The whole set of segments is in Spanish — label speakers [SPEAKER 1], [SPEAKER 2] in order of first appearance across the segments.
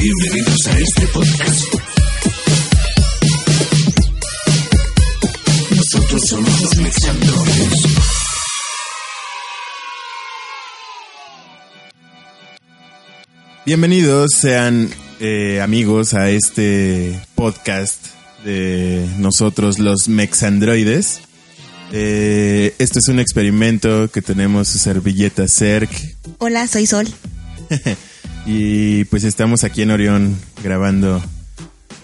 [SPEAKER 1] Bienvenidos a este podcast. Nosotros somos los Mexandroides.
[SPEAKER 2] Bienvenidos sean eh, amigos a este podcast de nosotros los Mexandroides. Eh, esto es un experimento que tenemos su servilleta CERC
[SPEAKER 3] Hola, soy Sol.
[SPEAKER 2] y pues estamos aquí en Orión grabando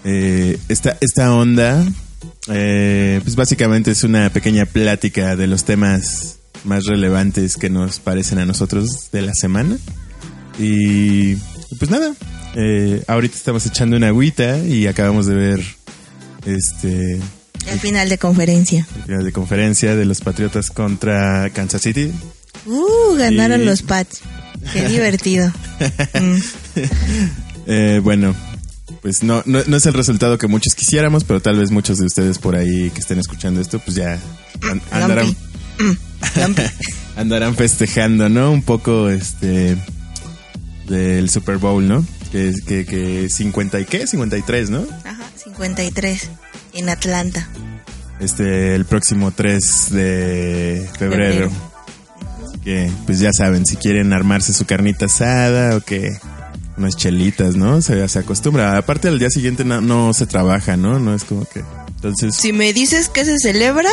[SPEAKER 2] eh, esta, esta onda. Eh, pues básicamente es una pequeña plática de los temas más relevantes que nos parecen a nosotros de la semana. Y pues nada, eh, ahorita estamos echando una agüita y acabamos de ver este
[SPEAKER 3] El final de conferencia.
[SPEAKER 2] el final de conferencia de los Patriotas contra Kansas City.
[SPEAKER 3] Uh, ganaron
[SPEAKER 2] Y-
[SPEAKER 3] los Pats. Qué divertido. Mm.
[SPEAKER 2] Eh, bueno, pues no, no, no es el resultado que muchos quisiéramos, pero tal vez muchos de ustedes por ahí que estén escuchando esto, pues ya an- andarán.
[SPEAKER 3] Mm,
[SPEAKER 2] andarán festejando, ¿no? Un poco este del Super Bowl, ¿no? Que, que, que 50 y qué, 53, ¿no?
[SPEAKER 3] Ajá, 53 en Atlanta.
[SPEAKER 2] Este, el próximo 3 de febrero.
[SPEAKER 3] Febrero.
[SPEAKER 2] Que, pues ya saben, si quieren armarse su carnita asada o que unas chelitas, ¿no? Se, se acostumbra. Aparte, al día siguiente no, no se trabaja, ¿no? No es como que. Entonces,
[SPEAKER 3] Si me dices que se celebra,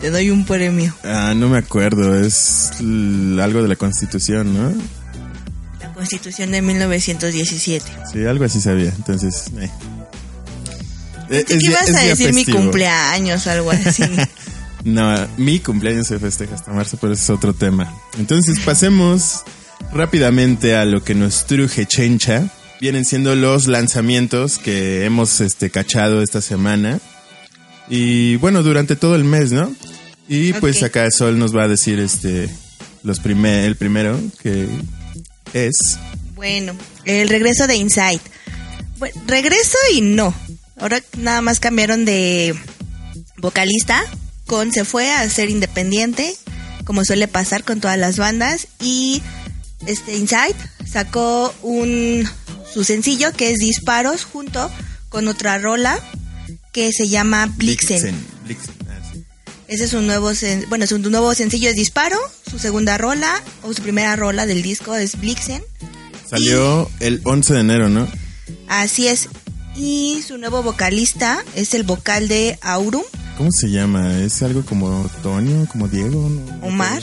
[SPEAKER 3] te doy un premio.
[SPEAKER 2] ah, no me acuerdo. Es algo de la Constitución, ¿no?
[SPEAKER 3] La Constitución de 1917.
[SPEAKER 2] Sí, algo así sabía. Entonces, eh.
[SPEAKER 3] ¿Qué
[SPEAKER 2] es
[SPEAKER 3] ibas
[SPEAKER 2] es
[SPEAKER 3] a decir mi cumpleaños o algo así?
[SPEAKER 2] No, mi cumpleaños se festeja hasta marzo, pero ese es otro tema. Entonces pasemos rápidamente a lo que nos truje chencha. Vienen siendo los lanzamientos que hemos este, cachado esta semana. Y bueno, durante todo el mes, ¿no? Y pues acá Sol nos va a decir este los primer, el primero, que es...
[SPEAKER 3] Bueno, el regreso de Inside. Bueno, regreso y no. Ahora nada más cambiaron de vocalista. Con se fue a ser independiente, como suele pasar con todas las bandas. Y este Inside sacó un su sencillo que es Disparos junto con otra rola que se llama Blixen.
[SPEAKER 2] Blixen, ah, sí.
[SPEAKER 3] Ese es un nuevo, sen- bueno, es un nuevo sencillo es Disparo. Su segunda rola o su primera rola del disco es Blixen.
[SPEAKER 2] Salió el 11 de enero, ¿no?
[SPEAKER 3] Así es. Y su nuevo vocalista es el vocal de Aurum,
[SPEAKER 2] ¿Cómo se llama? ¿Es algo como Toño, como Diego? ¿No?
[SPEAKER 3] Omar.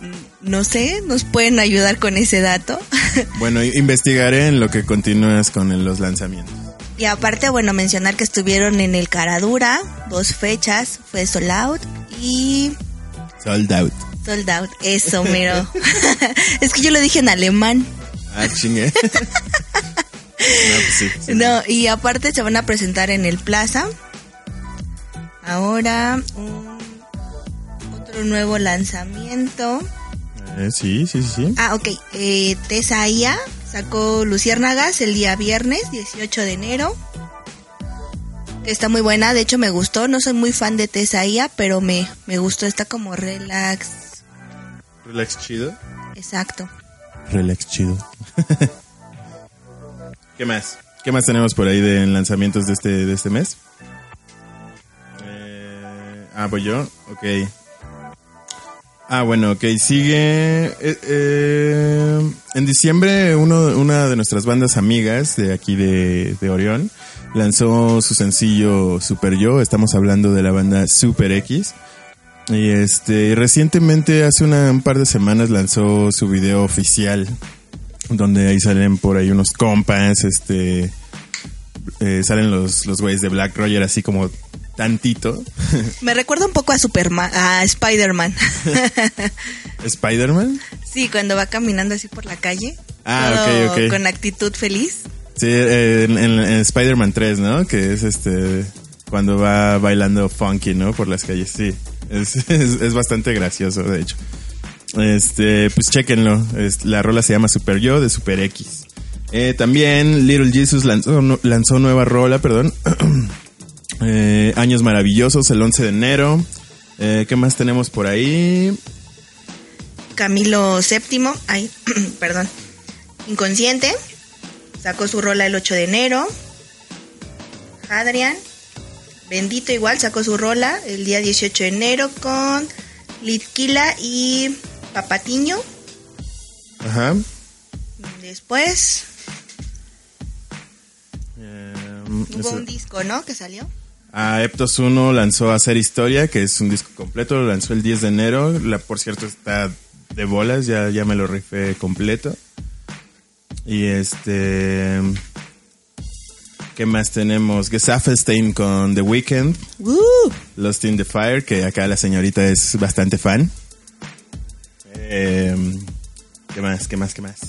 [SPEAKER 3] Mm, no sé, nos pueden ayudar con ese dato.
[SPEAKER 2] Bueno, investigaré en lo que continúas con los lanzamientos.
[SPEAKER 3] y aparte, bueno, mencionar que estuvieron en el Caradura, dos fechas, fue Sold Out y
[SPEAKER 2] Sold out.
[SPEAKER 3] Sold Out. Eso, mero. es que yo lo dije en alemán.
[SPEAKER 2] Ah, chingue. no, pues sí. sí.
[SPEAKER 3] No, y aparte se van a presentar en el Plaza. Ahora, un- otro nuevo lanzamiento.
[SPEAKER 2] Eh, sí, sí, sí, sí.
[SPEAKER 3] Ah, ok. Eh, Tesaía sacó Luciérnagas el día viernes, 18 de enero. Que Está muy buena, de hecho me gustó. No soy muy fan de Tesaía, pero me, me gustó. Está como relax.
[SPEAKER 2] Relax chido.
[SPEAKER 3] Exacto.
[SPEAKER 2] Relax chido. ¿Qué más? ¿Qué más tenemos por ahí de lanzamientos de este, de este mes? Ah, voy yo. Ok. Ah, bueno, ok. Sigue. eh, eh, en diciembre, uno, una de nuestras bandas amigas de aquí de, Orión lanzó su sencillo Super Yo. Estamos hablando de la banda Super X. Y este, recientemente, hace un par de semanas, lanzó su video oficial. Donde ahí salen por ahí unos compas, este. eh, salen los, los güeyes de Black Roger así como tantito.
[SPEAKER 3] Me recuerda un poco a Superman, a Spider-Man.
[SPEAKER 2] Spider-Man.
[SPEAKER 3] sí, cuando va caminando así por la calle.
[SPEAKER 2] Ah, ok, ok.
[SPEAKER 3] Con actitud feliz.
[SPEAKER 2] Sí, eh, en, en- en Spider-Man 3, ¿no? Que es este. Cuando va bailando funky, ¿no? Por las calles, sí. Es, es, es bastante gracioso, de hecho. Este, pues chequenlo. Es- la rola se llama Super Yo de Super X. Eh, también Little Jesus lanzó, lanzó nueva rola, perdón. Eh, Años Maravillosos el 11 de enero. Eh, ¿Qué más tenemos por ahí?
[SPEAKER 3] Camilo VII, ay, perdón, Inconsciente, sacó su rola el 8 de enero. Adrian, Bendito igual, sacó su rola el día 18 de enero con Litquila y Papatiño.
[SPEAKER 2] Ajá.
[SPEAKER 3] Después
[SPEAKER 2] Eh,
[SPEAKER 3] hubo
[SPEAKER 2] ese-
[SPEAKER 3] un disco, ¿no? Que salió.
[SPEAKER 2] A Eptos 1 lanzó Hacer Historia, que es un disco completo, lo lanzó el 10 de enero. La, por cierto, está de bolas, ya, ya me lo rifé completo. Y este. ¿Qué más tenemos? Gesaffelstein con The Weeknd,
[SPEAKER 3] ¡Uh!
[SPEAKER 2] Lost in the Fire, que acá la señorita es bastante fan. Eh, ¿Qué más? ¿Qué más? ¿Qué más?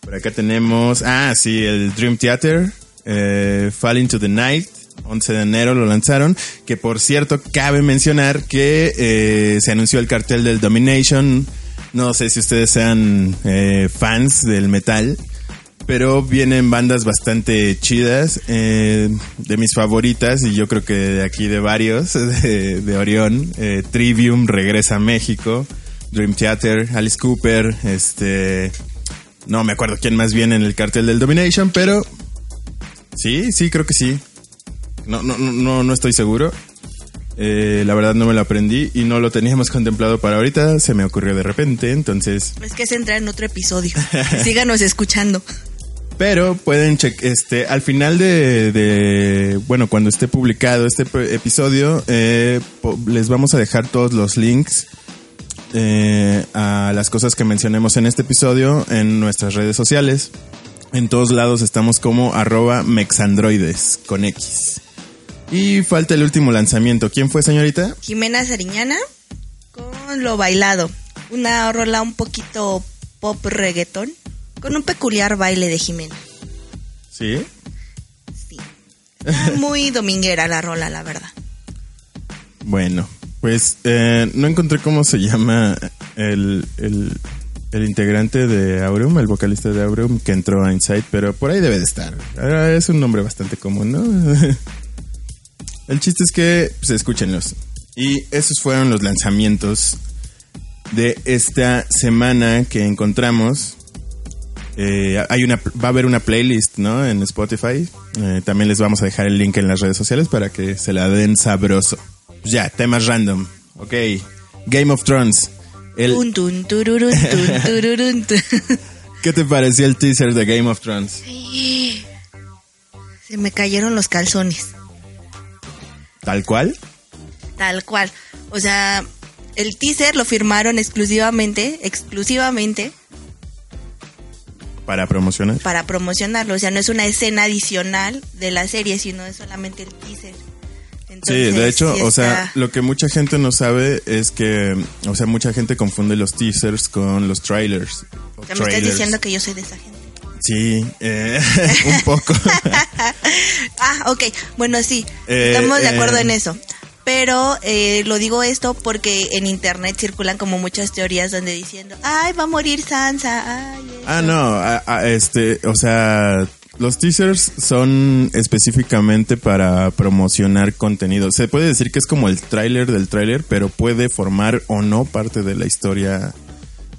[SPEAKER 2] Por acá tenemos. Ah, sí, el Dream Theater. Eh, Fall into the Night. 11 de enero lo lanzaron. Que por cierto, cabe mencionar que eh, se anunció el cartel del Domination. No sé si ustedes sean eh, fans del metal. Pero vienen bandas bastante chidas. eh, de mis favoritas, y yo creo que de aquí de varios, de, de Orión. Trivium regresa a México. Dream Theater, Alice Cooper, este. No me acuerdo quién más viene en el cartel del Domination, pero. Sí, sí, creo que sí. No, no, no, no, estoy seguro. Eh, la verdad no me lo aprendí y no lo teníamos contemplado para ahorita. Se me ocurrió de repente, entonces.
[SPEAKER 3] Es que se entra en otro episodio. Síganos escuchando.
[SPEAKER 2] Pero pueden checar, este, al final de, de- bueno, cuando esté publicado este episodio, eh, les vamos a dejar todos los links eh, a las cosas que mencionemos en este episodio en nuestras redes sociales. En todos lados estamos como arroba mexandroides con X. Y falta el último lanzamiento. ¿Quién fue, señorita?
[SPEAKER 3] Jimena Sariñana con Lo Bailado. Una rola un poquito pop reggaetón con un peculiar baile de Jimena.
[SPEAKER 2] Sí.
[SPEAKER 3] Sí. Está Muy dominguera la rola, la verdad.
[SPEAKER 2] Bueno, pues eh, no encontré cómo se llama el, el, el integrante de Aurum, el vocalista de Aurum que entró a Insight, pero por ahí debe de estar. Ah, Es un nombre bastante común, ¿no? el chiste es que, pues escúchenlos. Y esos fueron los lanzamientos de esta semana que encontramos. Eh, hay una, va a haber una playlist, ¿no? En Spotify. Eh, también les vamos a dejar el link en las redes sociales para que se la den sabroso. Ya, temas random. Ok. Game of Thrones. El. ¿Qué te pareció el teaser de Game of Thrones?
[SPEAKER 3] Se me cayeron los calzones.
[SPEAKER 2] ¿Tal cual?
[SPEAKER 3] Tal cual. O sea, el teaser lo firmaron exclusivamente, exclusivamente
[SPEAKER 2] Para promocionar.
[SPEAKER 3] para promocionarlo. O sea, no es una escena adicional de la serie, sino es solamente el teaser.
[SPEAKER 2] Sí, de hecho,
[SPEAKER 3] sí
[SPEAKER 2] o sea, lo que mucha gente no sabe es que, o sea, mucha gente confunde los teasers con los trailers. o
[SPEAKER 3] o sea, me estás diciendo que yo soy de esa gente.
[SPEAKER 2] Sí, eh, un poco.
[SPEAKER 3] Ah, ok. Bueno, sí.
[SPEAKER 2] Eh,
[SPEAKER 3] estamos de acuerdo
[SPEAKER 2] eh.
[SPEAKER 3] en eso. Pero eh, lo digo esto porque en internet circulan como muchas teorías donde diciendo, ay, va a morir Sansa. Ay, eso".
[SPEAKER 2] Ah, no, a- a- este, o sea, los teasers son específicamente para promocionar contenido. Se puede decir que es como el tráiler del tráiler, pero puede formar o no parte de la historia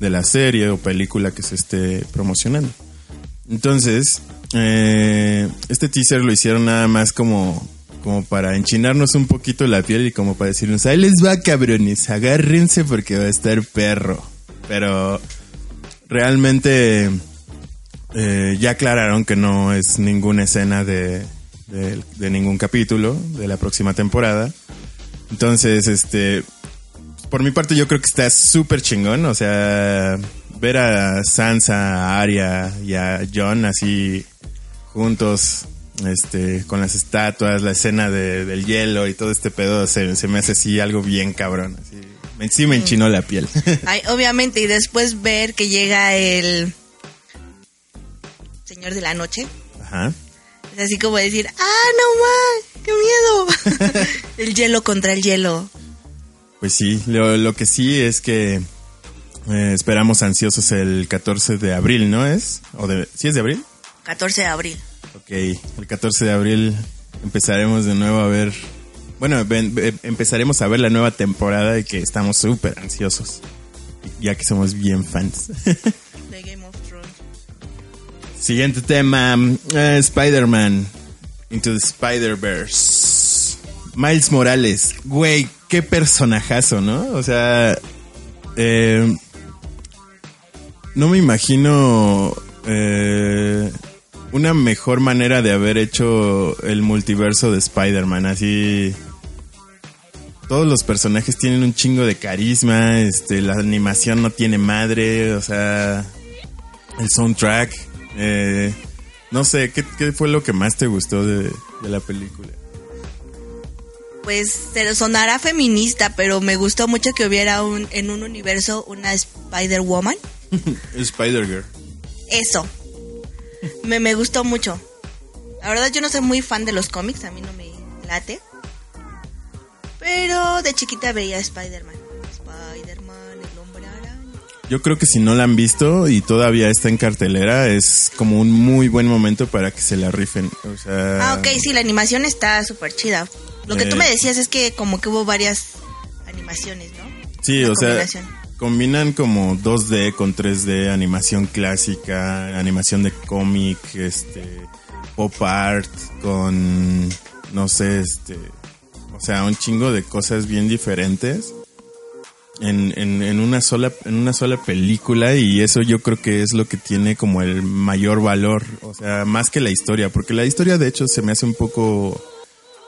[SPEAKER 2] de la serie o película que se esté promocionando. Entonces, eh, este teaser lo hicieron nada más como, como para enchinarnos un poquito la piel y como para decirnos, ahí les va cabrones, agárrense porque va a estar perro. Pero realmente eh, ya aclararon que no es ninguna escena de, de, de ningún capítulo de la próxima temporada. Entonces, este, por mi parte yo creo que está súper chingón, o sea, ver a Sansa, a Arya y a John así juntos, este, con las estatuas, la escena de- del hielo y todo este pedo, se, se me hace así algo bien cabrón, así. Me- Sí me enchinó la piel.
[SPEAKER 3] Ay, obviamente, y después ver que llega el Señor de la Noche.
[SPEAKER 2] Ajá.
[SPEAKER 3] Es así como decir, ah, no más, qué miedo. el hielo contra el hielo.
[SPEAKER 2] Pues sí, lo, lo que sí es que eh, esperamos ansiosos el 14 de abril, ¿no es? ¿O de, ¿Sí es de abril?
[SPEAKER 3] 14 de abril.
[SPEAKER 2] Ok, el 14 de abril empezaremos de nuevo a ver... Bueno, ven- ve- empezaremos a ver la nueva temporada y que estamos súper ansiosos, ya que somos bien fans.
[SPEAKER 3] De Game of Thrones.
[SPEAKER 2] Siguiente tema, eh, Spider-Man Into the Spider-Verse. Miles Morales, güey, qué personajazo, ¿no? O sea, eh, no me imagino eh, una mejor manera de haber hecho el multiverso de Spider-Man, así todos los personajes tienen un chingo de carisma, este, la animación no tiene madre, o sea, el soundtrack, eh, no sé, ¿qué, ¿qué, fue lo que más te gustó de, de la película?
[SPEAKER 3] Pues se sonará feminista, pero me gustó mucho que hubiera un, en un universo una Spider-Woman.
[SPEAKER 2] Spider-Girl.
[SPEAKER 3] Eso. Me, me gustó mucho. La verdad yo no soy muy fan de los cómics, a mí no me late. Pero de chiquita veía Spider-Man. Spider-Man, el hombre araña.
[SPEAKER 2] Yo creo que si no la han visto y todavía está en cartelera, es como un muy buen momento para que se la rifen. O sea,
[SPEAKER 3] Ah, ok, sí, la animación está súper chida. Lo que
[SPEAKER 2] Eh.
[SPEAKER 3] tú me decías es que como que hubo varias animaciones, ¿no?
[SPEAKER 2] Sí,
[SPEAKER 3] Una
[SPEAKER 2] o sea. Combinan como 2D con 3D, animación clásica, animación de cómic, este, pop art, con, no sé, este, o sea, un chingo de cosas bien diferentes en, en, en una sola, en una sola película y eso yo creo que es lo que tiene como el mayor valor, o sea, más que la historia, porque la historia de hecho se me hace un poco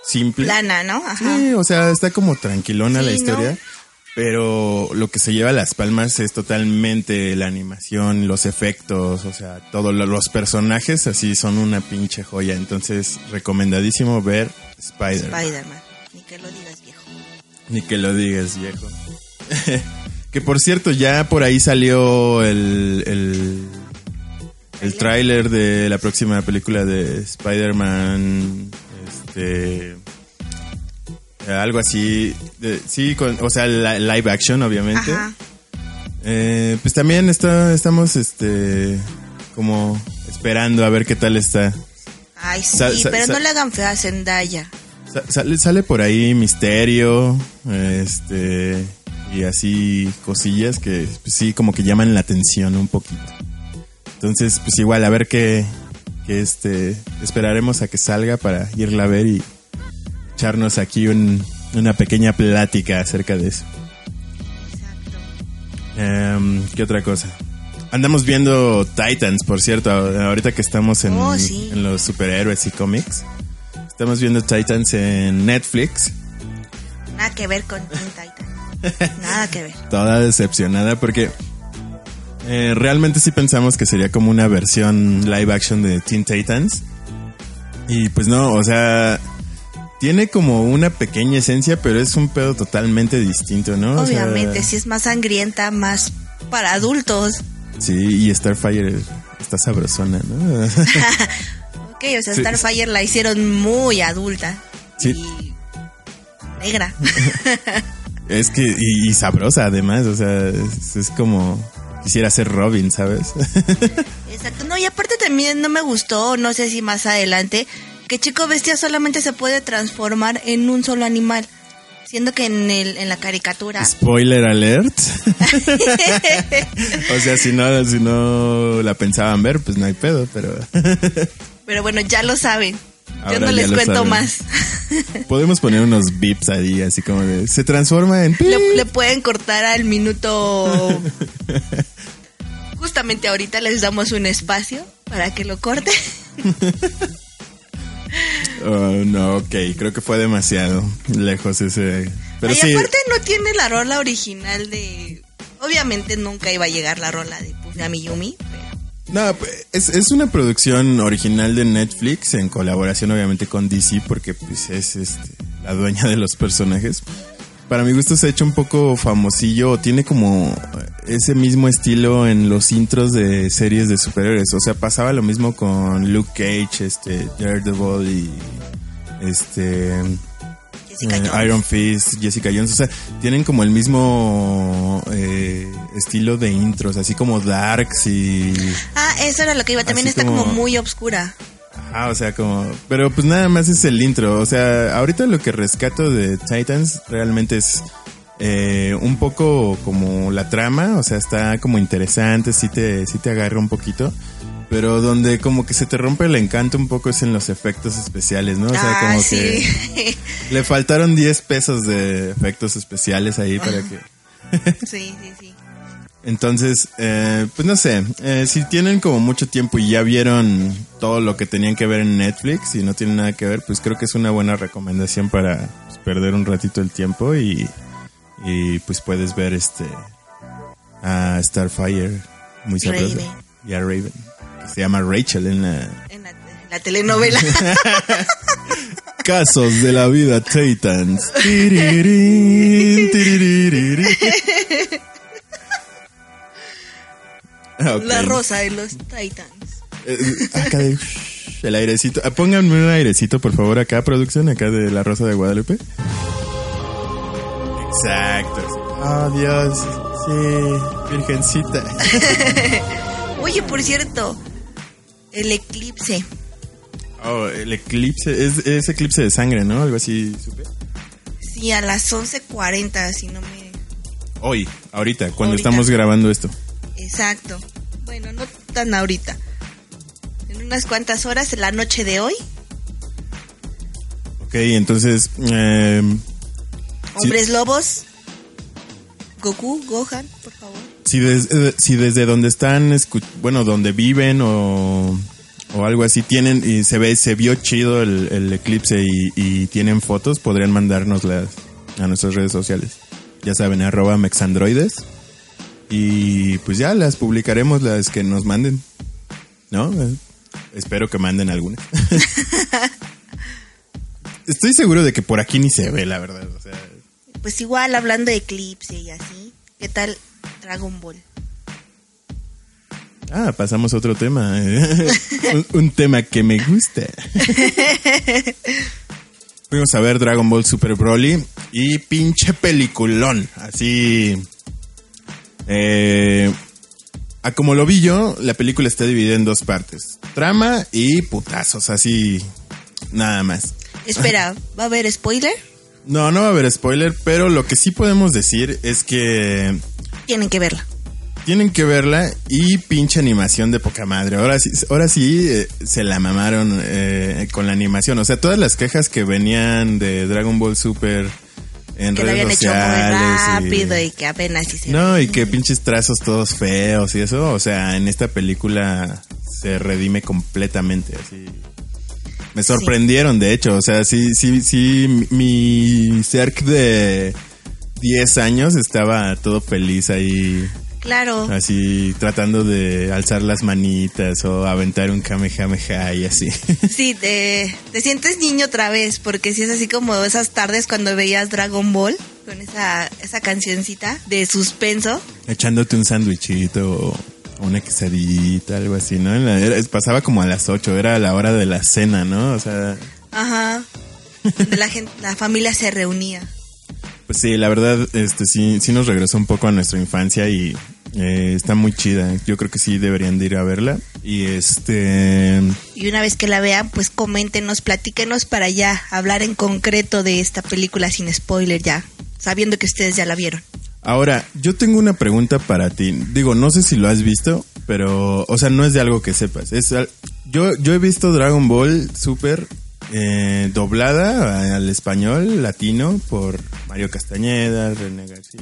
[SPEAKER 2] simple.
[SPEAKER 3] Plana, ¿no? Ajá.
[SPEAKER 2] Sí, o sea, está como tranquilona
[SPEAKER 3] Sí,
[SPEAKER 2] la historia.
[SPEAKER 3] ¿no?
[SPEAKER 2] Pero lo que se lleva a las palmas es totalmente la animación, los efectos, o sea, todos lo- los personajes así son una pinche joya. Entonces, recomendadísimo ver Spider.
[SPEAKER 3] Spider-Man. Ni que lo digas, viejo.
[SPEAKER 2] Ni que lo digas, viejo. que por cierto, ya por ahí salió el, el, el tráiler de la próxima película de Spider-Man. Este. Eh, Algo así. de- sí, con, o sea, la- live action, obviamente.
[SPEAKER 3] Ajá.
[SPEAKER 2] Eh, pues también está, estamos, este, como esperando a ver qué tal está.
[SPEAKER 3] Ay, sí, pero no le hagan fea a Zendaya.
[SPEAKER 2] Sa- Sale, sale por ahí misterio, este, y así cosillas que pues, sí como que llaman la atención un poquito. Entonces, pues igual a ver qué, qué, este, esperaremos a que salga para irla a ver y echarnos aquí un- una pequeña plática acerca de eso. Em, ¿Qué otra cosa? Andamos viendo Titans, por cierto, ahorita que estamos en,
[SPEAKER 3] Oh, sí.
[SPEAKER 2] en los superhéroes y cómics. Estamos viendo Titans en Netflix.
[SPEAKER 3] Nada que ver con Teen Titan. Nada que ver.
[SPEAKER 2] Toda decepcionada porque eh, realmente sí pensamos que sería como una versión live action de Teen Titans. Y pues no, o sea, tiene como una pequeña esencia, pero es un pedo totalmente distinto, ¿no? O sea,
[SPEAKER 3] Obviamente, si es más sangrienta, más para adultos.
[SPEAKER 2] Sí, y Starfire está sabrosona, ¿no?
[SPEAKER 3] Ok, o sea,
[SPEAKER 2] Sí.
[SPEAKER 3] Starfire la hicieron muy adulta.
[SPEAKER 2] Sí.
[SPEAKER 3] Y negra.
[SPEAKER 2] Es que, y, y sabrosa además, o sea, es, es como quisiera ser Robin, ¿sabes?
[SPEAKER 3] Exacto. No, y aparte también no me gustó, no sé si más adelante, que Chico Bestia solamente se puede transformar en un solo animal. Siendo que en, el, en la caricatura...
[SPEAKER 2] Spoiler alert. o sea, si no, si no la pensaban ver, pues no hay pedo, pero
[SPEAKER 3] Pero bueno, ya lo saben. Yo no les cuento
[SPEAKER 2] saben.
[SPEAKER 3] más.
[SPEAKER 2] podemos poner unos bips ahí, así como de, se transforma en...
[SPEAKER 3] le, le pueden cortar al minuto... Justamente ahorita les damos un espacio para que lo corten.
[SPEAKER 2] Oh, no, ok, creo que fue demasiado lejos ese... Pero
[SPEAKER 3] y
[SPEAKER 2] sí,
[SPEAKER 3] aparte no tiene la rola original de... Obviamente nunca iba a llegar la rola de Punami Yumi, pero...
[SPEAKER 2] No, pues, es, es una producción original de Netflix en colaboración obviamente con DC porque pues es este, la dueña de los personajes. Para mi gusto se ha hecho un poco famosillo, tiene como ese mismo estilo en los intros de series de superhéroes. O sea, pasaba lo mismo con Luke Cage, este, Daredevil y este eh. Iron Fist, Jessica Jones, o sea, tienen como el mismo eh, estilo de intros, así como darks y
[SPEAKER 3] Ah, eso era lo que iba. También está como...
[SPEAKER 2] como-
[SPEAKER 3] muy obscura.
[SPEAKER 2] Ah, o sea, como... Pero pues nada más es el intro. O sea, ahorita lo que rescato de Titans realmente es eh, un poco como la trama. O sea, está como interesante, sí te, sí te agarra un poquito. Pero donde como que se te rompe el encanto un poco es en los efectos especiales, ¿no? O sea,
[SPEAKER 3] ah,
[SPEAKER 2] como
[SPEAKER 3] sí.
[SPEAKER 2] que le faltaron 10 pesos de efectos especiales ahí para que...
[SPEAKER 3] sí, sí, sí.
[SPEAKER 2] Entonces, eh, pues no sé, eh, si tienen como mucho tiempo y ya vieron todo lo que tenían que ver en Netflix y no tienen nada que ver, pues creo que es una buena recomendación para pues, perder un ratito el tiempo y, y pues puedes ver este a Starfire muy sabroso
[SPEAKER 3] Raven.
[SPEAKER 2] y a Raven que se llama Rachel en la
[SPEAKER 3] En la, en la telenovela.
[SPEAKER 2] Casos de la vida Titans. Ah.
[SPEAKER 3] La rosa de los Titans.
[SPEAKER 2] Eh, acá de el airecito. Ah, Pónganme un airecito, por favor, acá, producción, acá de la Rosa de Guadalupe. Exacto. Oh, Dios. Sí, virgencita.
[SPEAKER 3] Oye, por cierto, el eclipse.
[SPEAKER 2] Oh, el eclipse. Es, es eclipse de sangre, ¿no? Algo así, supe.
[SPEAKER 3] Sí, a las 11.40, si no me...
[SPEAKER 2] Hoy, ahorita, cuando
[SPEAKER 3] Ahorita.
[SPEAKER 2] estamos grabando esto.
[SPEAKER 3] Exacto. Bueno, no tan ahorita. En unas cuantas horas, en la noche de hoy,
[SPEAKER 2] Ok, entonces. Eh, Sí.
[SPEAKER 3] hombres lobos, Goku, Gohan, por favor.
[SPEAKER 2] si, des- eh, si desde donde están, bueno, donde viven o, o algo así tienen y se ve, se vio chido el, el eclipse y, y tienen fotos, podrían mandárnoslas a nuestras redes sociales. Ya saben, arroba mexandroides. Y pues ya las publicaremos las que nos manden. ¿No? Espero que manden algunas. Estoy seguro de que por aquí ni se ve, la verdad. O sea,
[SPEAKER 3] Pues igual, hablando de eclipse y así, ¿qué tal Dragon Ball?
[SPEAKER 2] Ah, pasamos a otro tema. eh. un, un tema que me gusta. Fuimos a ver Dragon Ball Super Broly y pinche peliculón. Así. Eh, a como lo vi yo, la película está dividida en dos partes: trama y putazos, así. Nada más.
[SPEAKER 3] Espera, ¿va a haber spoiler?
[SPEAKER 2] No, no va a haber spoiler, pero lo que sí podemos decir es que
[SPEAKER 3] Tienen que verla.
[SPEAKER 2] Tienen que verla y pinche animación de poca madre. Ahora sí, ahora sí eh, se la mamaron eh, con la animación. O sea, todas las quejas que venían de Dragon Ball Super en
[SPEAKER 3] Que lo habían hecho muy
[SPEAKER 2] y-
[SPEAKER 3] rápido y que apenas sí se
[SPEAKER 2] No, y que pinches trazos todos feos y eso. O sea, en esta película se redime completamente. Así. Me sorprendieron, de hecho. O sea, sí, sí, sí. Mi mi Cerc de 10 años estaba todo feliz ahí.
[SPEAKER 3] Claro.
[SPEAKER 2] Así tratando de alzar las manitas o aventar un kamehameha y así.
[SPEAKER 3] Sí, te, te sientes niño otra vez, porque si es así como esas tardes cuando veías Dragon Ball, con esa, esa cancioncita de suspenso.
[SPEAKER 2] Echándote un sándwichito o una quesadillita, algo así, ¿no? Era- pasaba como a las 8, era la hora de la cena, ¿no? O sea,
[SPEAKER 3] Ajá. Donde la gente, la familia se reunía.
[SPEAKER 2] Pues sí, la verdad, este sí, sí nos regresó un poco a nuestra infancia y eh, está muy chida. Yo creo que sí deberían de ir a verla. Y este...
[SPEAKER 3] Y una vez que la vean, pues coméntenos, platíquenos para ya hablar en concreto de esta película sin spoiler ya, sabiendo que ustedes ya la vieron.
[SPEAKER 2] Ahora, yo tengo una pregunta para ti. Digo, no sé si lo has visto, pero, o sea, no es de algo que sepas. Es yo, yo he visto Dragon Ball Super eh, doblada al español latino por Mario Castañeda, René García.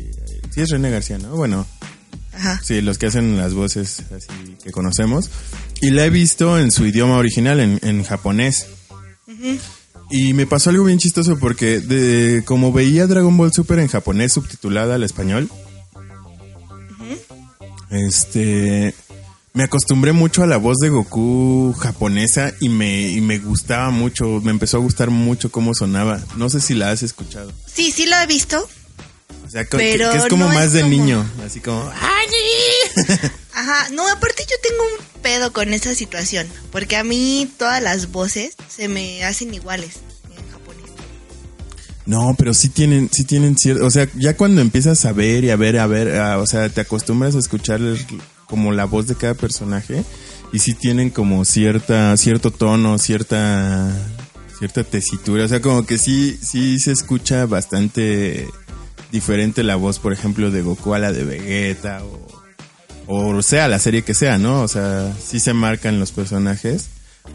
[SPEAKER 2] Sí es René García, ¿no? Bueno,
[SPEAKER 3] Ajá.
[SPEAKER 2] sí, los que hacen las voces así que conocemos. Y la he visto en su idioma original, en, en japonés. Y me pasó algo bien chistoso porque de como veía Dragon Ball Super en japonés subtitulada al español, este me acostumbré mucho a la voz de Goku japonesa y me, y me gustaba mucho, me empezó a gustar mucho cómo sonaba. No sé si la has escuchado.
[SPEAKER 3] Sí, sí lo he visto.
[SPEAKER 2] O sea, que,
[SPEAKER 3] Pero
[SPEAKER 2] que es como
[SPEAKER 3] no
[SPEAKER 2] más
[SPEAKER 3] es
[SPEAKER 2] de
[SPEAKER 3] como-
[SPEAKER 2] niño, así como ¡Ay!
[SPEAKER 3] Ajá, no, aparte yo tengo un pedo con esa situación, porque a mí todas las voces se me hacen iguales en japonés.
[SPEAKER 2] No, pero sí tienen, sí tienen cierto, o sea, ya cuando empiezas a ver y a ver, a ver, a- o sea, te acostumbras a escuchar el- como la voz de cada personaje y sí tienen como cierta, cierto tono, cierta, cierta tesitura, o sea, como que sí, sí se escucha bastante diferente la voz, por ejemplo, de Goku a la de Vegeta o, o sea la serie que sea, ¿no? O sea, sí se marcan los personajes.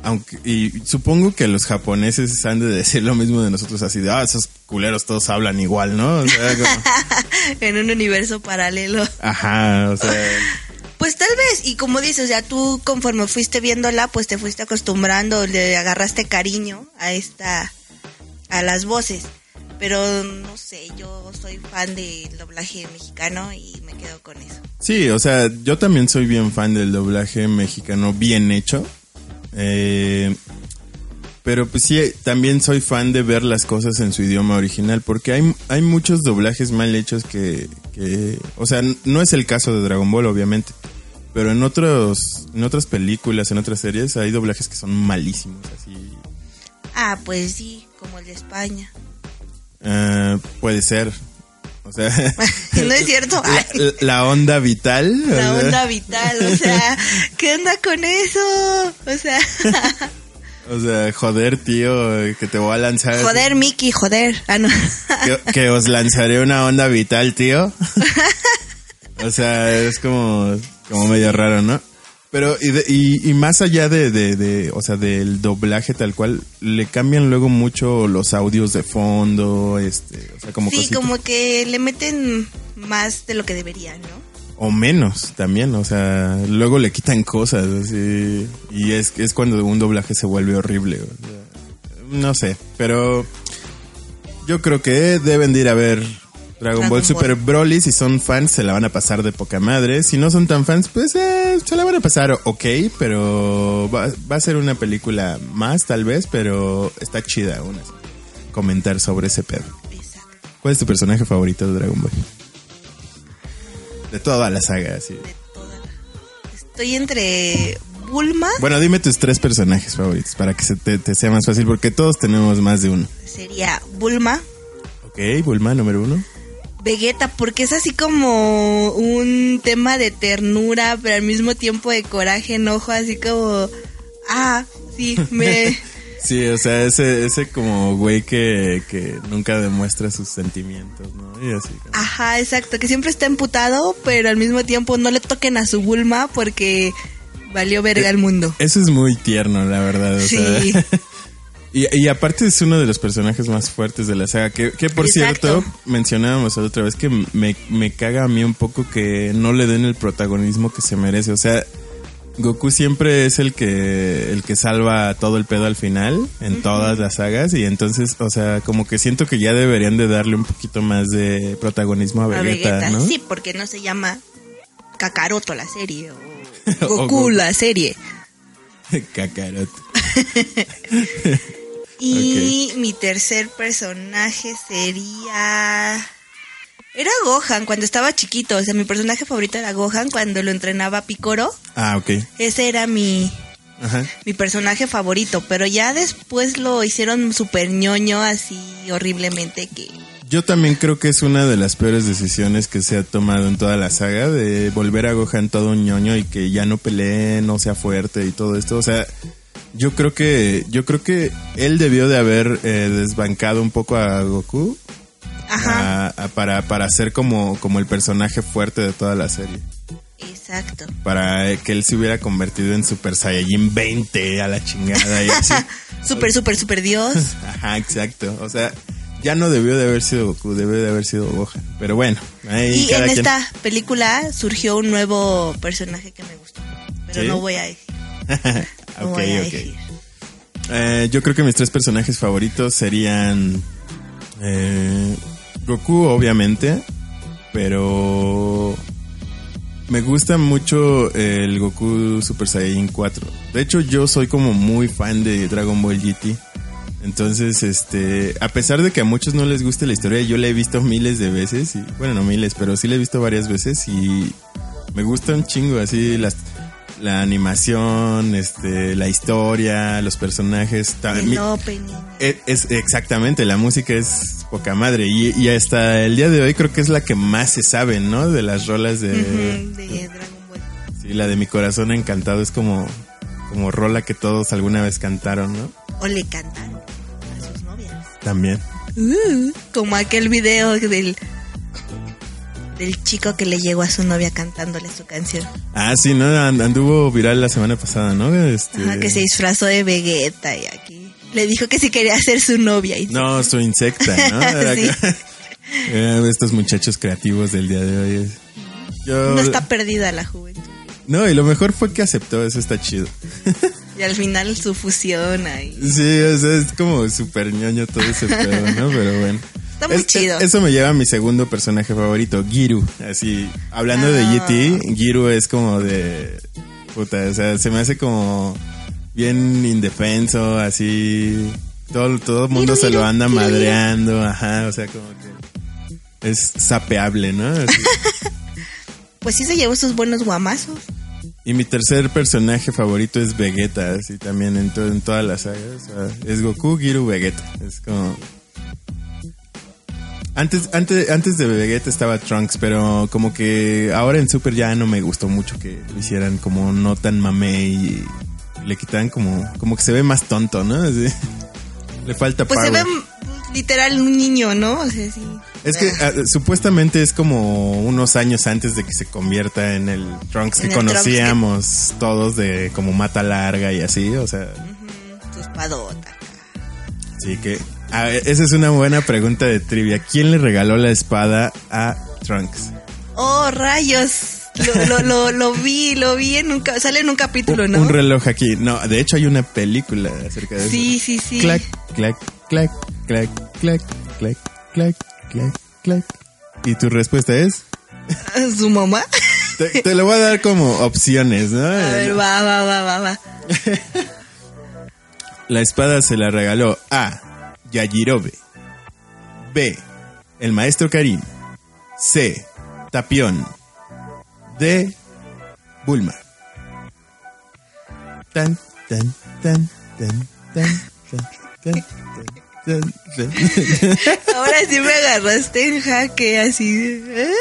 [SPEAKER 2] Aunque, y supongo que los japoneses han de decir lo mismo de nosotros, así de, ah, esos culeros todos hablan igual, ¿no? O sea, como-
[SPEAKER 3] en un universo paralelo.
[SPEAKER 2] ajá, o sea,
[SPEAKER 3] Pues tal vez, y como dices, o sea, tú conforme fuiste viéndola, pues te fuiste acostumbrando, le agarraste cariño a esta, a las voces. Pero no sé, yo soy fan del doblaje mexicano y me quedo con eso.
[SPEAKER 2] Sí, o sea, yo también soy bien fan del doblaje mexicano bien hecho. Eh, pero pues sí, también soy fan de ver las cosas en su idioma original, porque hay, hay muchos doblajes mal hechos que, que, o sea, no es el caso de Dragon Ball, obviamente, pero en otros, en otras películas, en otras series, hay doblajes que son malísimos, así.
[SPEAKER 3] Ah, pues sí, como el de España.
[SPEAKER 2] Ah, puede ser. O sea,
[SPEAKER 3] no es cierto.
[SPEAKER 2] la, la onda vital.
[SPEAKER 3] La
[SPEAKER 2] sea,
[SPEAKER 3] onda vital, o sea, ¿qué onda con eso? O sea,
[SPEAKER 2] O sea, joder, tío, que te voy a lanzar.
[SPEAKER 3] joder, Mickey, joder. Ah, no.
[SPEAKER 2] Que, que os lanzaré una onda vital, tío. o sea, es como, como medio raro, ¿no? Pero, y, de- y, y más allá de, de, de, o sea, del doblaje tal cual, le cambian luego mucho los audios de fondo, este, o sea, como
[SPEAKER 3] Sí,
[SPEAKER 2] cositas.
[SPEAKER 3] como que le meten más de lo que deberían, ¿no?
[SPEAKER 2] O menos también, o sea, luego le quitan cosas, así, y es, es cuando un doblaje se vuelve horrible. o sea, no sé, pero yo creo que deben de ir a ver Dragon,
[SPEAKER 3] Dragon
[SPEAKER 2] Ball
[SPEAKER 3] Ball.
[SPEAKER 2] Super Broly. Si son fans, se la van a pasar de poca madre. Si no son tan fans, pues eh, se la van a pasar ok, pero va, va a ser una película más, tal vez, pero está chida aún así. Comentar sobre ese pedo.
[SPEAKER 3] Exacto.
[SPEAKER 2] ¿Cuál es tu personaje favorito de Dragon Ball? De toda la saga, así.
[SPEAKER 3] De toda la- Estoy entre Bulma,
[SPEAKER 2] Bueno, dime tus tres personajes favoritos para que se te, te sea más fácil, porque todos tenemos más de uno.
[SPEAKER 3] sería Bulma,
[SPEAKER 2] Ok, Bulma, número uno.
[SPEAKER 3] Vegeta, porque es así como un tema de ternura, pero al mismo tiempo de coraje, enojo, así como, ah, sí, me...
[SPEAKER 2] Sí, o sea, ese, ese como güey que, que nunca demuestra sus sentimientos, ¿no? Y así. como-
[SPEAKER 3] Ajá, exacto, que siempre está emputado, pero al mismo tiempo no le toquen a su Bulma porque valió verga el mundo.
[SPEAKER 2] Eso es muy tierno, la verdad. o
[SPEAKER 3] Sí.
[SPEAKER 2] sea. y, y aparte es uno de los personajes más fuertes de la saga. Que, que por
[SPEAKER 3] Exacto.
[SPEAKER 2] cierto, mencionábamos la otra vez que me, me caga a mí un poco que no le den el protagonismo que se merece. O sea, Goku siempre es el que el que salva todo el pedo al final en todas las sagas y entonces, o sea, como que siento que ya deberían de darle un poquito más de protagonismo a
[SPEAKER 3] A
[SPEAKER 2] Vegeta,
[SPEAKER 3] Vegeta,
[SPEAKER 2] ¿no?
[SPEAKER 3] sí, porque no se llama Kakaroto la serie o
[SPEAKER 2] O
[SPEAKER 3] Goku la serie.
[SPEAKER 2] Kakarot.
[SPEAKER 3] Y mi tercer personaje sería... Era Gohan cuando estaba chiquito, o sea, mi personaje favorito era Gohan cuando lo entrenaba Picoro.
[SPEAKER 2] Ah, ok.
[SPEAKER 3] Ese era mi,
[SPEAKER 2] Ajá.
[SPEAKER 3] mi personaje favorito, pero ya después lo hicieron súper ñoño así horriblemente que...
[SPEAKER 2] Yo también creo que es una de las peores decisiones que se ha tomado en toda la saga de volver a Gohan todo un ñoño y que ya no pelee, no sea fuerte y todo esto. O sea, yo creo que yo creo que él debió de haber eh, desbancado un poco a Goku
[SPEAKER 3] Ajá,
[SPEAKER 2] a- a- para para ser como como el personaje fuerte de toda la serie.
[SPEAKER 3] exacto.
[SPEAKER 2] Para que él se hubiera convertido en Super Saiyajin 20 a la chingada y así.
[SPEAKER 3] Súper, súper, súper Dios.
[SPEAKER 2] Ajá, exacto. O sea, ya no debió de haber sido Goku, debió de haber sido Gohan. Pero bueno, ahí
[SPEAKER 3] Y en
[SPEAKER 2] quien.
[SPEAKER 3] esta película surgió un nuevo personaje que me gustó, pero
[SPEAKER 2] ¿Sí?
[SPEAKER 3] no voy a decir. No
[SPEAKER 2] ok,
[SPEAKER 3] voy a
[SPEAKER 2] ok.
[SPEAKER 3] decir.
[SPEAKER 2] Eh, yo creo que mis tres personajes favoritos serían eh, Goku, obviamente, pero me gusta mucho el Goku Super Saiyan 4. De hecho, yo soy como muy fan de Dragon Ball GT. Entonces, este, a pesar de que a muchos no les guste la historia, yo la he visto miles de veces y, bueno, no miles, pero sí la he visto varias veces y me gusta un chingo así las la animación, este, la historia, los personajes. ta- mi-
[SPEAKER 3] El opening.
[SPEAKER 2] es, es- exactamente, la música es poca madre y, y hasta el día de hoy creo que es la que más se sabe, ¿no? De las rolas de,
[SPEAKER 3] de Dragon Ball.
[SPEAKER 2] sí, la de mi corazón encantado es como como rola que todos alguna vez cantaron, ¿no?
[SPEAKER 3] O le cantaron a sus novias.
[SPEAKER 2] También.
[SPEAKER 3] Uh, como aquel video del del chico que le llegó a su novia cantándole su canción.
[SPEAKER 2] Ah, sí, ¿no? And- Anduvo viral la semana pasada, ¿no? Este...
[SPEAKER 3] Ajá, que se disfrazó de Vegeta y aquí le dijo que si quería ser su novia. Y
[SPEAKER 2] No, su insecta, ¿no?
[SPEAKER 3] Sí.
[SPEAKER 2] Eh, estos muchachos creativos del día de hoy. Yo...
[SPEAKER 3] no está perdida la juventud.
[SPEAKER 2] No, y lo mejor fue que aceptó, eso está chido.
[SPEAKER 3] Y al final su fusión ahí.
[SPEAKER 2] Sí, o sea, es como súper ñoño todo ese pedo, ¿no? Pero bueno.
[SPEAKER 3] Está muy
[SPEAKER 2] Es-
[SPEAKER 3] chido.
[SPEAKER 2] Eso me lleva a mi segundo personaje favorito, Giru. Así, hablando
[SPEAKER 3] Ah.
[SPEAKER 2] de GT, Giru es como de... Puta, o sea, se me hace como bien indefenso, así... Todo, todo el mundo
[SPEAKER 3] Giru,
[SPEAKER 2] se lo anda
[SPEAKER 3] Giru,
[SPEAKER 2] madreando, ajá, o sea, como que... Es sapeable, ¿no? Así.
[SPEAKER 3] Pues sí se llevó sus buenos guamazos.
[SPEAKER 2] Y mi tercer personaje favorito es Vegeta, así también en, to- en todas las sagas. o sea, es Goku, Giru, Vegeta. Es como... Antes, antes, antes de Vegeta estaba Trunks, pero como que ahora en Super ya no me gustó mucho que lo hicieran como no tan mamé y le quitan como, como que se ve más tonto, ¿no? Así. Le falta
[SPEAKER 3] Pues se
[SPEAKER 2] power.
[SPEAKER 3] ve mm, literal un niño, ¿no? O sea, sí.
[SPEAKER 2] Es que ah, supuestamente es como unos años antes de que se convierta en el Trunks que
[SPEAKER 3] Trunks
[SPEAKER 2] conocíamos todos de como mata larga y así, o sea,
[SPEAKER 3] Su espadota.
[SPEAKER 2] sí que a ver, esa es una buena pregunta de trivia. ¿Quién le regaló la espada a Trunks?
[SPEAKER 3] Oh, rayos. Lo, lo, lo, lo vi, lo vi en un... Sale en un capítulo, ¿no?
[SPEAKER 2] Un reloj aquí. No, de hecho hay una película acerca de
[SPEAKER 3] Sí,
[SPEAKER 2] eso.
[SPEAKER 3] sí, sí.
[SPEAKER 2] Clac, clac, clac, clac, clac, clac, clac, clac, clac. ¿Y tu respuesta es?
[SPEAKER 3] ¿Su mamá?
[SPEAKER 2] Te, te lo voy a dar como opciones, ¿no?
[SPEAKER 3] A ver, va, va, va, va, va.
[SPEAKER 2] La espada se la regaló a Yajirobe. B. El maestro Karim. C. Tapión. D. Bulma. Tan, tan, tan, tan, tan, tan, tan, tan,
[SPEAKER 3] Ahora sí me agarraste en jaque así. ¿eh?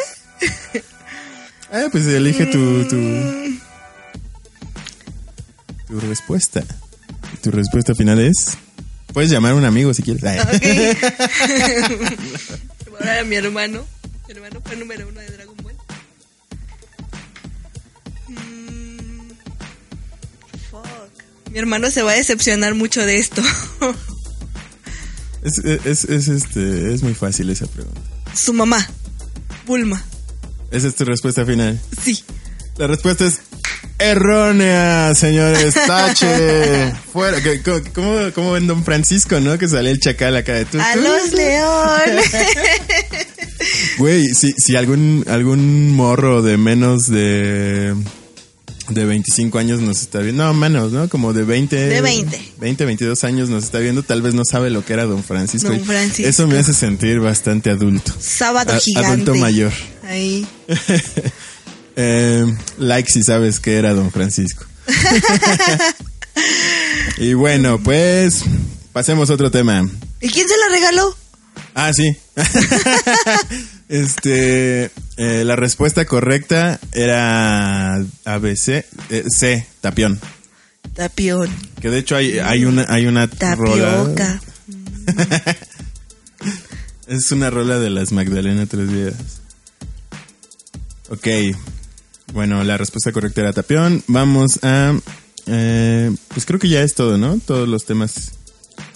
[SPEAKER 2] Ah, pues elige tu, tu, mm. tu respuesta. Tu respuesta final es. Puedes llamar a un amigo si quieres. Ay.
[SPEAKER 3] Ok. Ahora era mi hermano. Mi hermano fue número uno de Dragon Ball. Mm, Fuck. Mi hermano se va a decepcionar mucho de esto.
[SPEAKER 2] Es, es, es, este, es muy fácil esa pregunta.
[SPEAKER 3] Su mamá, Bulma.
[SPEAKER 2] Esa es tu respuesta final.
[SPEAKER 3] Sí.
[SPEAKER 2] La respuesta es errónea, señores. Tache. Fuera. ¿Cómo, cómo en Don Francisco, no? Que sale el chacal acá de tú.
[SPEAKER 3] A los leones.
[SPEAKER 2] Güey, si, si algún, algún morro de menos de, de 25 años nos está viendo, no, menos, ¿no? Como de 20.
[SPEAKER 3] De 20.
[SPEAKER 2] 20, 22 años nos está viendo, tal vez no sabe lo que era Don Francisco.
[SPEAKER 3] Don Francisco.
[SPEAKER 2] Eso me hace sentir bastante adulto.
[SPEAKER 3] Sábado
[SPEAKER 2] A-
[SPEAKER 3] gigante.
[SPEAKER 2] adulto mayor.
[SPEAKER 3] Ahí.
[SPEAKER 2] Eh, like si sabes que era Don Francisco. y bueno, pues pasemos a otro tema.
[SPEAKER 3] ¿Y quién se la regaló?
[SPEAKER 2] Ah, sí. este, eh, la respuesta correcta era ABC, eh, C, tapión.
[SPEAKER 3] Tapión.
[SPEAKER 2] Que de hecho hay, hay una, hay una rola. Es una rola de las Magdalena Tres Vidas. Ok. Bueno, la respuesta correcta era tapión. Vamos a, eh, pues creo que ya es todo, ¿no? Todos los temas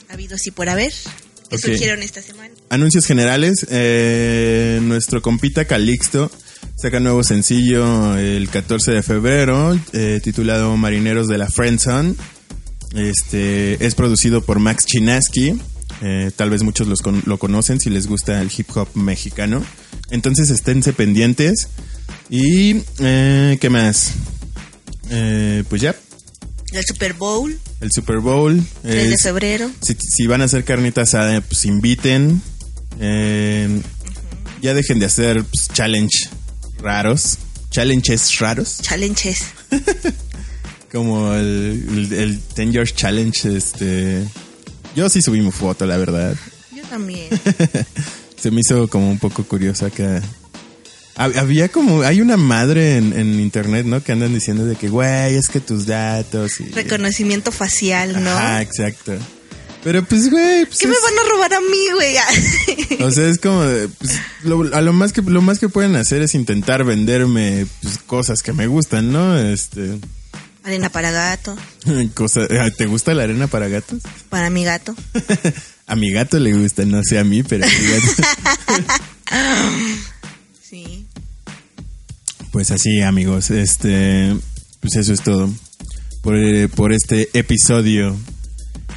[SPEAKER 3] Habidos y por haber. Que surgieron esta semana.
[SPEAKER 2] Anuncios generales. eh, nuestro compita Calixto saca nuevo sencillo el 14 de febrero, eh, titulado Marineros de la Friendzone. Este es producido por Max Chinaski. eh, tal vez muchos los con- lo conocen si les gusta el hip hop mexicano. Entonces esténse pendientes. Y eh, qué más. Eh, pues ya,
[SPEAKER 3] El Super Bowl,
[SPEAKER 2] el Super Bowl.
[SPEAKER 3] 3 de febrero.
[SPEAKER 2] si, si van a hacer carnita asada, pues inviten. Eh, ya dejen de hacer pues, challenge raros. Challenges raros.
[SPEAKER 3] Challenges.
[SPEAKER 2] Como el, el, el 10 Years Challenge. Este. Yo sí subí mi foto, la verdad.
[SPEAKER 3] Yo también.
[SPEAKER 2] Se me hizo como un poco curioso acá. Hab- Había como, hay una madre en, en internet, ¿no? Que andan diciendo de que, güey, es que tus datos y...
[SPEAKER 3] Reconocimiento facial, ¿no?
[SPEAKER 2] Ajá, exacto. Pero pues, güey, pues
[SPEAKER 3] ¿Qué me van a robar a mí, güey?
[SPEAKER 2] O sea, es como pues, lo, a lo más que lo más que pueden hacer es intentar venderme pues, cosas que me gustan, ¿no? Este,
[SPEAKER 3] Arena para gato,
[SPEAKER 2] cosa, ¿te gusta la arena para gatos?
[SPEAKER 3] para mi gato.
[SPEAKER 2] A mi gato le gusta, no sé a mí, pero a mi gato.
[SPEAKER 3] Sí.
[SPEAKER 2] Pues así, amigos, este, pues eso es todo por, eh, por este episodio.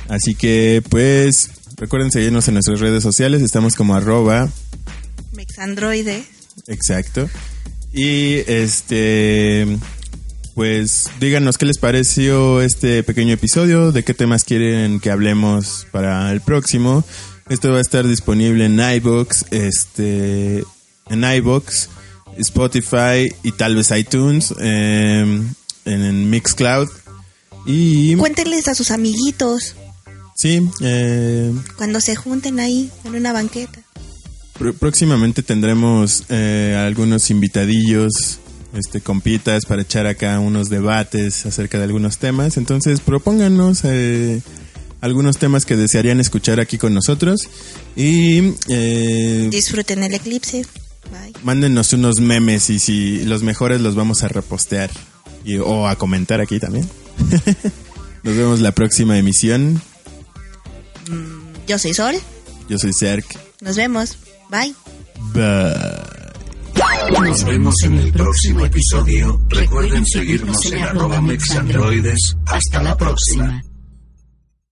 [SPEAKER 2] Así que, pues, recuerden seguirnos en nuestras redes sociales, estamos como arroba
[SPEAKER 3] Mexandroide.
[SPEAKER 2] Exacto. Y este, pues díganos qué les pareció este pequeño episodio, de qué temas quieren que hablemos para el próximo. Esto va a estar disponible en iBox, este, en iBox, Spotify y tal vez iTunes, eh, en Mixcloud. Y
[SPEAKER 3] Cuéntenles a sus amiguitos
[SPEAKER 2] sí, eh,
[SPEAKER 3] cuando se junten ahí en una banqueta.
[SPEAKER 2] Pr- Próximamente tendremos eh, algunos invitadillos, este, compitas para echar acá unos debates acerca de algunos temas. Entonces, propónganos eh, algunos temas que desearían escuchar aquí con nosotros y eh,
[SPEAKER 3] Disfruten el eclipse. Bye.
[SPEAKER 2] mándenos unos memes y si los mejores los vamos a repostear y, o a comentar aquí también. Nos vemos la próxima emisión.
[SPEAKER 3] Yo soy Sol.
[SPEAKER 2] Yo soy Cerc.
[SPEAKER 3] Nos vemos. Bye.
[SPEAKER 2] Bye.
[SPEAKER 1] Nos vemos en el próximo episodio. Recuerden seguirnos en arroba mexandroides. Hasta la próxima.